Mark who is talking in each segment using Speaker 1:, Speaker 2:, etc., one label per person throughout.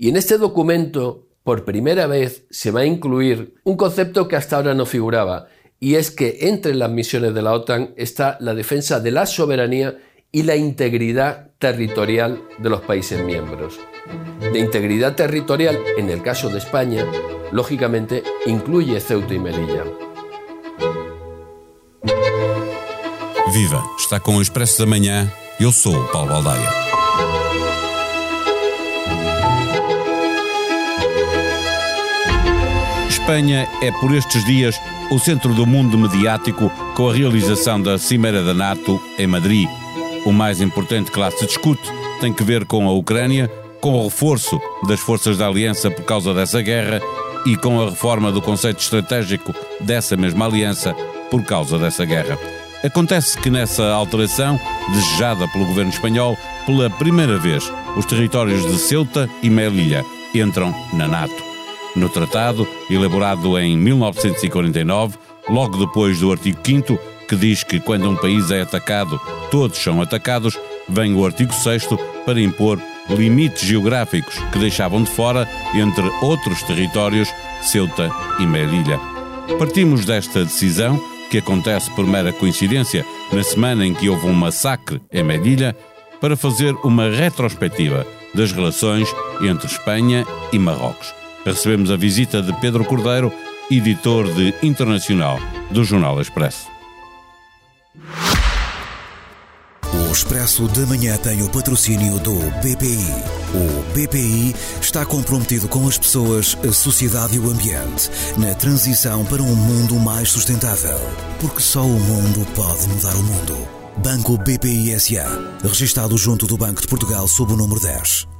Speaker 1: Y en este documento, por primera vez, se va a incluir un concepto que hasta ahora no figuraba, y es que entre las misiones de la OTAN está la defensa de la soberanía y la integridad territorial de los países miembros. De integridad territorial, en el caso de España, lógicamente incluye Ceuta y Melilla.
Speaker 2: Viva! Está com o Expresso da Manhã. Eu sou o Paulo. Espanha é por estes dias o centro do mundo mediático com a realização da Cimeira da NATO em Madrid. O mais importante que lá se discute tem que ver com a Ucrânia, com o reforço das forças da aliança por causa dessa guerra e com a reforma do conceito estratégico dessa mesma aliança por causa dessa guerra. Acontece que nessa alteração, desejada pelo governo espanhol, pela primeira vez, os territórios de Ceuta e Melilla entram na NATO no tratado, elaborado em 1949, logo depois do artigo 5 que diz que quando um país é atacado, todos são atacados, vem o artigo 6 para impor limites geográficos que deixavam de fora, entre outros territórios, Ceuta e Melilla. Partimos desta decisão, que acontece por mera coincidência na semana em que houve um massacre em Melilla, para fazer uma retrospectiva das relações entre Espanha e Marrocos recebemos a visita de Pedro Cordeiro, editor de Internacional do Jornal Expresso.
Speaker 3: O Expresso da Manhã tem o patrocínio do BPI. O BPI está comprometido com as pessoas, a sociedade e o ambiente na transição para um mundo mais sustentável. Porque só o mundo pode mudar o mundo. Banco BPI SA. Registado junto do Banco de Portugal sob o número 10.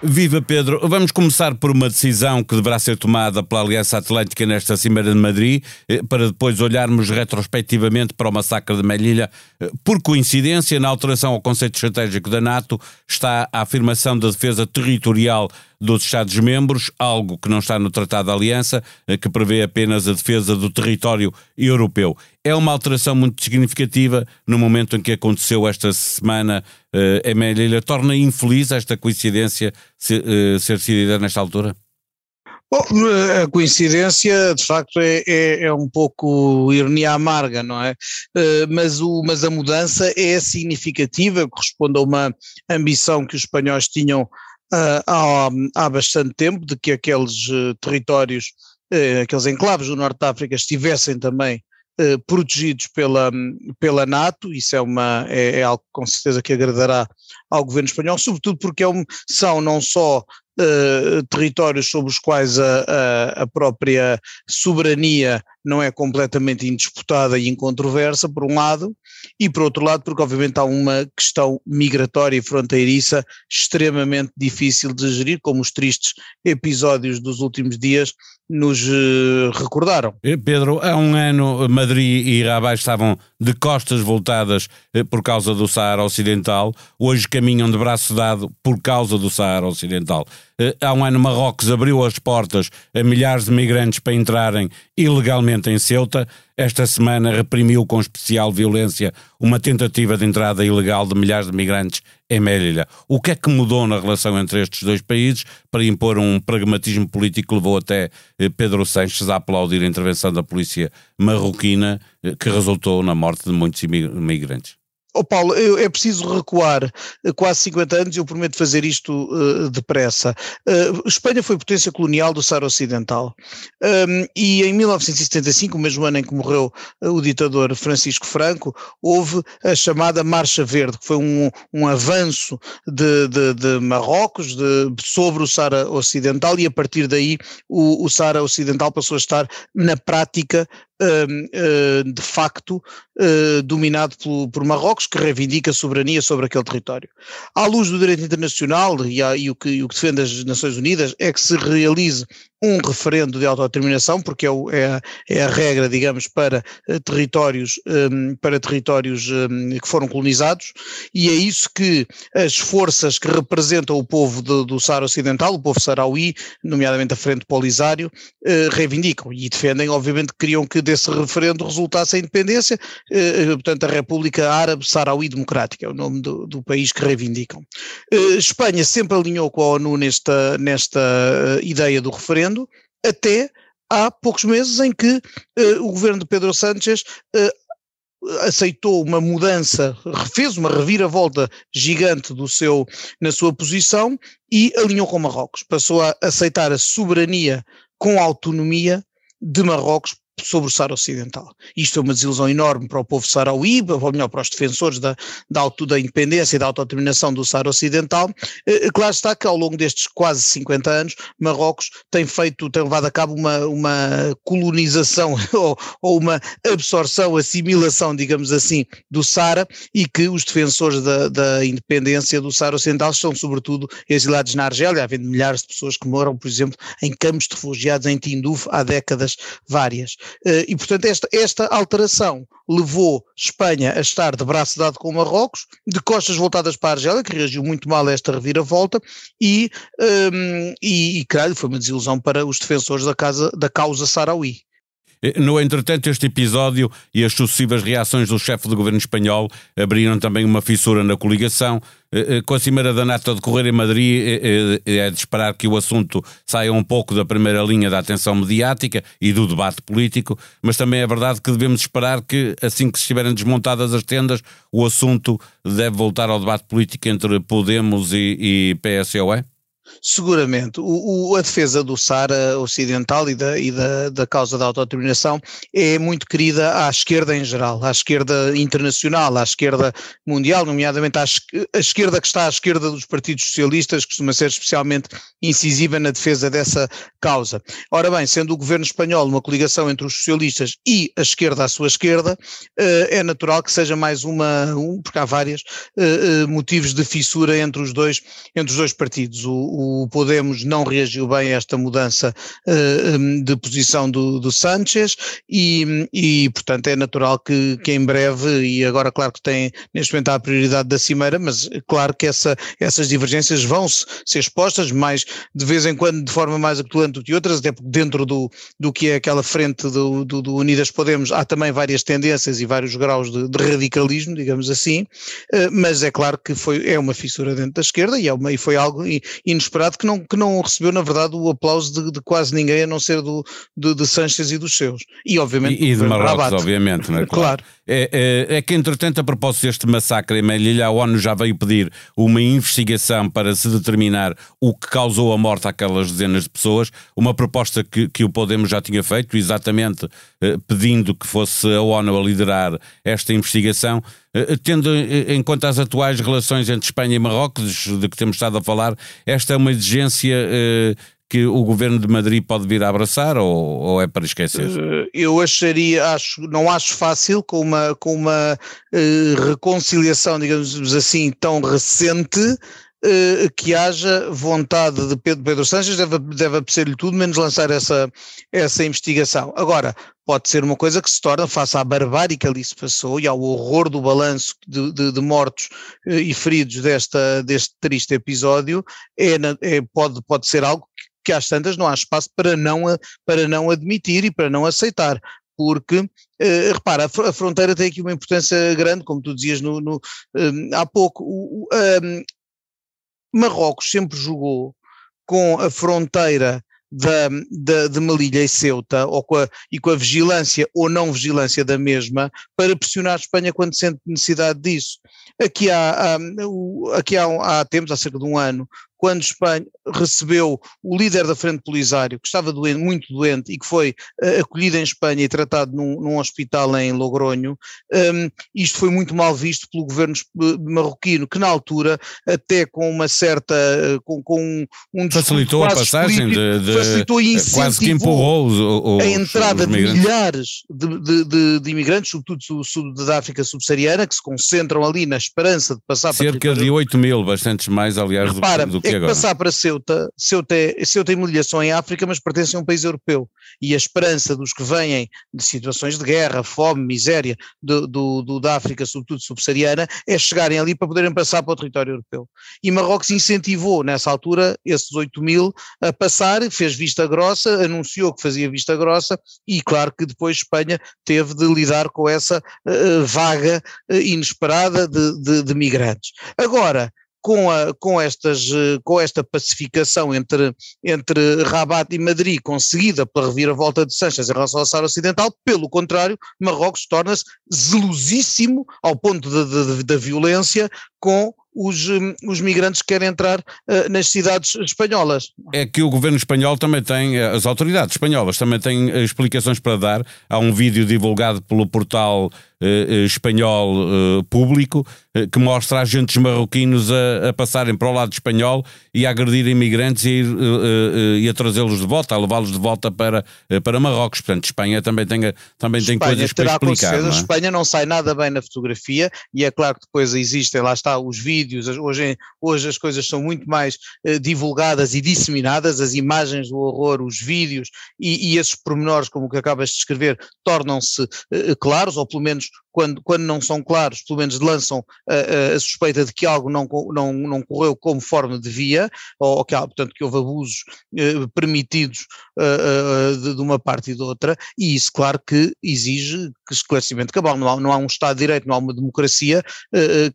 Speaker 2: Viva Pedro, vamos começar por uma decisão que deverá ser tomada pela Aliança Atlântica nesta Cimeira de Madrid, eh, para depois olharmos retrospectivamente para o massacre de Melilla. Eh, por coincidência, na alteração ao conceito estratégico da NATO, está a afirmação da defesa territorial dos Estados-membros, algo que não está no Tratado de Aliança, eh, que prevê apenas a defesa do território europeu. É uma alteração muito significativa no momento em que aconteceu esta semana uh, em Melilla. Torna infeliz esta coincidência ser, uh, ser decidida nesta altura?
Speaker 4: Bom, a coincidência, de facto, é, é, é, um pouco ironia amarga, não é? Mas, o, mas a mudança é significativa, corresponde a uma ambição que os espanhóis tinham há, há bastante tempo de que aqueles territórios, aqueles enclaves do Norte de África estivessem também protegidos pela, pela NATO, isso é, uma, é, é, algo com certeza que agradará ao governo espanhol, sobretudo porque é um, são não só uh, territórios sobre os quais a, a, a, própria soberania não é completamente indisputada e incontroversa, por um lado, e por outro lado, porque obviamente há uma questão migratória e fronteiriça extremamente difícil de gerir, como os tristes episódios dos últimos dias nos uh, recordaram.
Speaker 2: Eh, Pedro, há um ano Madrid e Rabat estavam de costas voltadas eh, por causa do Saara Ocidental, hoje caminham de braço dado por causa do Saara Ocidental. Há um ano Marrocos abriu as portas a milhares de migrantes para entrarem ilegalmente em Ceuta. Esta semana reprimiu com especial violência uma tentativa de entrada ilegal de milhares de migrantes em Melilla. O que é que mudou na relação entre estes dois países para impor um pragmatismo político que levou até eh, Pedro Sanches a aplaudir a intervenção da polícia marroquina, eh, que resultou na morte de muitos imigrantes?
Speaker 4: Oh Paulo, eu, é preciso recuar eh, quase 50 anos e eu prometo fazer isto uh, depressa. Uh, Espanha foi potência colonial do Saara Ocidental um, e em 1975, o mesmo ano em que morreu uh, o ditador Francisco Franco, houve a chamada Marcha Verde, que foi um, um avanço de, de, de Marrocos de, sobre o Saara Ocidental e a partir daí o, o Saara Ocidental passou a estar na prática de facto dominado por, Marrocos, que reivindica soberania sobre aquele território. À luz do direito internacional e, o, que, e o que defende as Nações Unidas é que se realize um referendo de autodeterminação, porque é, é, é a, regra, digamos, para uh, territórios, um, para territórios um, que foram colonizados, e é isso que as forças que representam o povo do, do Saara Ocidental, o povo sarauí, nomeadamente a Frente Polisário, uh, reivindicam e defendem, obviamente, que queriam que desse referendo resultasse a independência, uh, portanto, a República Árabe Sarauí Democrática, é o nome do, do país que reivindicam. Espanha sempre alinhou com a ONU nesta, nesta ideia do referendo até há poucos meses em que uh, o governo de Pedro Sánchez uh, aceitou uma mudança, fez uma reviravolta gigante do seu, na sua posição e alinhou com Marrocos. Passou a aceitar a soberania com autonomia de Marrocos sobre o Saara Ocidental. Isto é uma desilusão enorme para o povo sarauí, ou melhor, para os defensores da, da, da independência e da autodeterminação do Saara Ocidental. Eh, eh, claro está que ao longo destes quase 50 anos, Marrocos tem feito, tem levado a cabo uma, uma colonização ou, ou uma absorção, assimilação, digamos assim, do Saara e que os defensores da, da independência do Saara Ocidental são sobretudo exilados na Argélia, havendo milhares de pessoas que moram, por exemplo, em campos de refugiados em Tinduf há décadas várias. Eh, e, portanto, esta, esta alteração levou Espanha a estar de braço dado com Marrocos, de costas voltadas para a Argélia, que reagiu muito mal a esta reviravolta, e, um, ehm, e, e claro, foi uma desilusão para os defensores da, casa, da causa sarauí.
Speaker 2: Eh, no entretanto, este episódio e as sucessivas reações do chefe do governo espanhol abriram também uma fissura na coligação. Eh, eh, com a Cimeira da NATO a decorrer em Madrid, é de esperar que o assunto saia um pouco da primeira linha da atenção mediática e do debate político, mas também é verdade que devemos esperar que, assim que estiverem desmontadas as tendas, o assunto deve voltar ao debate político entre Podemos e, e PSOE?
Speaker 4: Seguramente. O, o, a defesa do Sara Ocidental e, da, e da, da causa da autodeterminação é muito querida à esquerda em geral, à esquerda internacional, à esquerda mundial, nomeadamente à, esquerda que está à esquerda dos partidos socialistas, costuma ser especialmente incisiva na defesa dessa causa. Ora bem, sendo o governo espanhol uma coligação entre os socialistas e a esquerda à sua esquerda, eh, é natural que seja mais uma, um, porque há vários eh, eh, motivos de fissura entre os dois, entre os dois partidos. O, o Podemos não reagiu bem a esta mudança uh, de posição do, do Sánchez e, e, portanto, é natural que, que em breve, e agora, claro que tem neste momento a prioridade da Cimeira, mas claro que essa, essas divergências vão ser expostas, mais de vez em quando de forma mais atuante do que outras, até porque dentro do, do que é aquela frente do, do, do Unidas Podemos há também várias tendências e vários graus de, de radicalismo, digamos assim, uh, mas é claro que foi, é uma fissura dentro da esquerda e, é uma, e foi algo inesperado inesperado que não, que não recebeu, na verdade, o aplauso de, de quase ninguém, a não ser do, de, de Sanches e dos seus. E, obviamente,
Speaker 2: e, e de Marrocos, obviamente, não é?
Speaker 4: Claro. claro.
Speaker 2: É, é, é, que, entretanto, a propósito deste massacre em Melilla, a ONU já veio pedir uma investigação para se determinar o que causou a morte àquelas dezenas de pessoas, uma proposta que, que o Podemos já tinha feito, exatamente eh, pedindo que fosse a ONU a liderar esta investigação. Eh, tendo em conta as atuais relações entre Espanha e Marrocos, de que temos estado a falar, esta é uma exigência eh, que o governo de Madrid pode vir a abraçar ou, ou é para esquecer?
Speaker 4: Eu acharia, acho, não acho fácil com uma, com uma uh, reconciliação, digamos assim, tão recente. Uh, que haja vontade de Pedro, Pedro Sanches deve, deve apetecer-lhe tudo menos lançar essa, essa investigação. Agora, pode ser uma coisa que se torna, face à barbárie que ali se passou e ao horror do balanço de, de, de mortos eh, e feridos desta, deste triste episódio, é, é, pode, pode ser algo que, às tantas não há espaço para não, para não admitir e para não aceitar porque, uh, repara, a, fronteira tem aqui uma importância grande, como tu dizias no, no um, há pouco, o, um, Marrocos sempre jogou com a fronteira da, da, de Melilha e Ceuta, ou com a, e com a vigilância ou não vigilância da mesma, para pressionar a Espanha quando sente necessidade disso. Aqui há, há aqui há, há tempos, há cerca de um ano, quando Espanha recebeu o líder da Frente Polisário, que estava doente, muito doente e que foi uh, acolhido em Espanha e tratado num, num hospital em Logronho, um, isto foi muito mal visto pelo governo marroquino, que na altura, até com uma certa, uh, com, com um, um
Speaker 2: Facilitou a passagem de, de,
Speaker 4: facilitou e
Speaker 2: quase que empurrou os, os,
Speaker 4: a entrada de milhares de, de, de, imigrantes, sobretudo da África subsaariana, que se concentram ali na esperança de passar
Speaker 2: Cerca de 8 mil, bastantes mais, aliás, Repara, do, do
Speaker 4: é que passar para Ceuta, Ceuta, é, Ceuta e em África, mas pertencem a um país europeu. E a esperança dos que vêm de situações de guerra, fome, miséria do, do, do da África, sobretudo subsaariana, é chegarem ali para poderem passar para o território europeu. E Marrocos incentivou, nessa altura, esses 8 mil a passar, fez vista grossa, anunciou que fazia vista grossa, e claro que depois Espanha teve de lidar com essa uh, vaga uh, inesperada de, de, de migrantes. Agora, com, a, com, estas, eh, com esta pacificação entre, entre Rabat e Madrid conseguida pela reviravolta de Sanches em relação ao Saara Ocidental, pelo contrário, Marrocos torna-se zelosíssimo ao ponto da violência com os, hum, os migrantes que querem entrar uh, nas cidades espanholas.
Speaker 2: É que o governo espanhol também tem, eh, as autoridades espanholas também têm eh, explicações para dar. Há um vídeo divulgado pelo portal uh, espanhol uh, público que mostra agentes marroquinos a, a, passarem para o lado espanhol e a agredir imigrantes e, ir, e a trazê-los de volta, a levá-los de volta para, para Marrocos. Portanto, Espanha também tem, também tem coisas para explicar. Não é?
Speaker 4: Espanha não sai nada bem na fotografia e é claro que depois existem, lá está, os vídeos hoje, hoje as coisas são muito mais uh, divulgadas e disseminadas, as imagens do horror, os vídeos e, e esses pormenores, como o que acabas de descrever, tornam-se uh, claros, ou pelo menos quando, quando não são claros, pelo menos lançam uh, a suspeita de que algo não, não, não correu conforme devia, ou, ou que, portanto, que houve abusos permitidos de, de, uma parte e de outra, e isso, claro, que exige que esclarecimento cabal. Não há, não há um Estado de Direito, não há uma democracia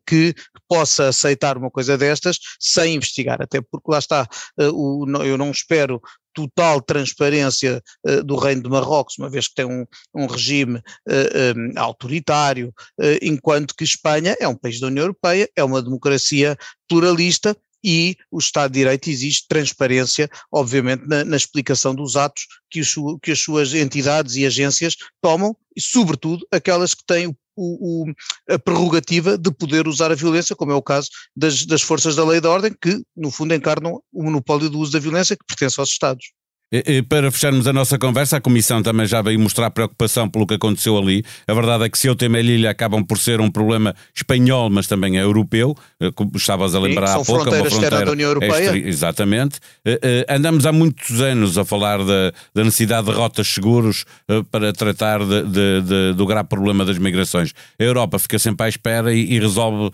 Speaker 4: que possa aceitar uma coisa destas sem investigar, até porque lá está, eh, eu não espero total transparência uh, do Reino de Marrocos, uma vez que tem um, um regime uh, um, autoritário, uh, enquanto que Espanha é um país da União Europeia, é uma democracia pluralista e o Estado de Direito existe transparência, obviamente, na, na explicação dos atos que, que as suas entidades e agências tomam, e sobretudo aquelas que têm o o, o, a prerrogativa de poder usar a violência, como é o caso das, das forças da lei e da ordem, que no fundo encarnam o monopólio do uso da violência que pertence aos Estados.
Speaker 2: Para fecharmos a nossa conversa, a Comissão também já veio mostrar preocupação pelo que aconteceu ali. A verdade é que Ceuta e Melilla acabam por ser um problema espanhol, mas também é europeu. Eh, estavas a lembrar Sim, há pouco.
Speaker 4: É uma fronteira da União Europeia.
Speaker 2: exatamente. Eh, eh, andamos há muitos anos a falar da, da necessidade de rotas seguros para tratar de, de, de, do grave problema das migrações. A Europa fica sempre à espera e, e resolve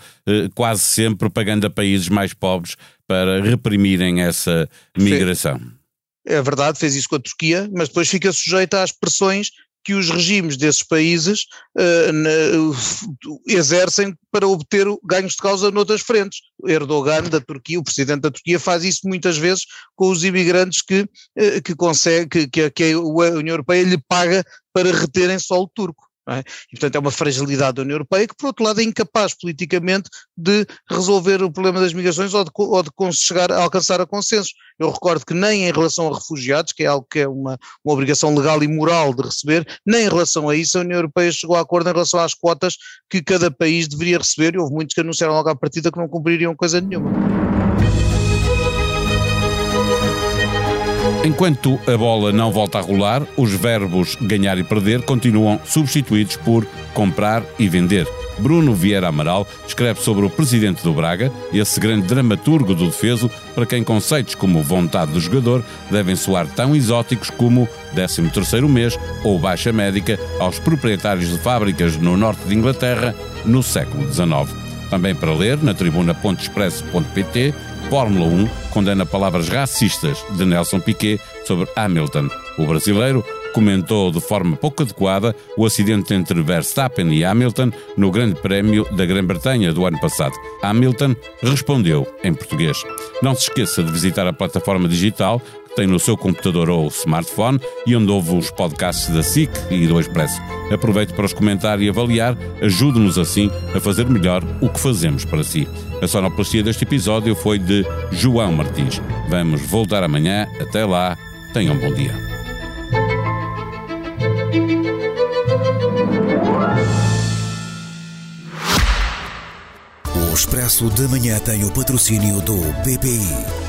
Speaker 2: quase sempre pagando a países mais pobres para reprimirem essa migração. Sim
Speaker 4: é verdade, fez isso com a Turquia, mas depois fica sujeita às pressões que os regimes desses países uh, na, uh, exercem para obter ganhos de causa noutras frentes. Erdogan da Turquia, o presidente da Turquia, faz isso muitas vezes com os imigrantes que, uh, que consegue, que, que a União Europeia lhe paga para reterem solo turco. É? E, portanto, é uma fragilidade da União Europeia que, por outro lado, é incapaz politicamente de resolver o problema das migrações ou de, ou de chegar a alcançar a consenso. Eu recordo que nem em relação a refugiados, que é algo que é uma, uma obrigação legal e moral de receber, nem em relação a isso a União Europeia chegou a acordo em relação às quotas que cada país deveria receber, e houve muitos que anunciaram logo à partida que não cumpririam coisa nenhuma.
Speaker 2: Enquanto a bola não volta a rolar, os verbos ganhar e perder continuam substituídos por comprar e vender. Bruno Vieira Amaral escreve sobre o presidente do Braga, esse grande dramaturgo do defeso, para quem conceitos como vontade do jogador devem soar tão exóticos como 13º mês ou baixa médica aos proprietários de fábricas no norte de Inglaterra no século XIX. Também para ler na tribuna.expresso.pt Fórmula 1 condena palavras racistas de Nelson Piquet sobre Hamilton. O brasileiro comentou de forma pouco adequada o acidente entre Verstappen e Hamilton no Grande Prémio da Grã-Bretanha do ano passado. Hamilton respondeu em português. Não se esqueça de visitar a plataforma digital tem no seu computador ou smartphone e onde ouve os podcasts da SIC e do Expresso. Aproveite para os comentar e avaliar, ajude-nos assim a fazer melhor o que fazemos para si. A sonoplastia deste episódio foi de João Martins. Vamos voltar amanhã. Até lá, tenham um bom dia.
Speaker 3: O Expresso da Manhã tem o patrocínio do BPI.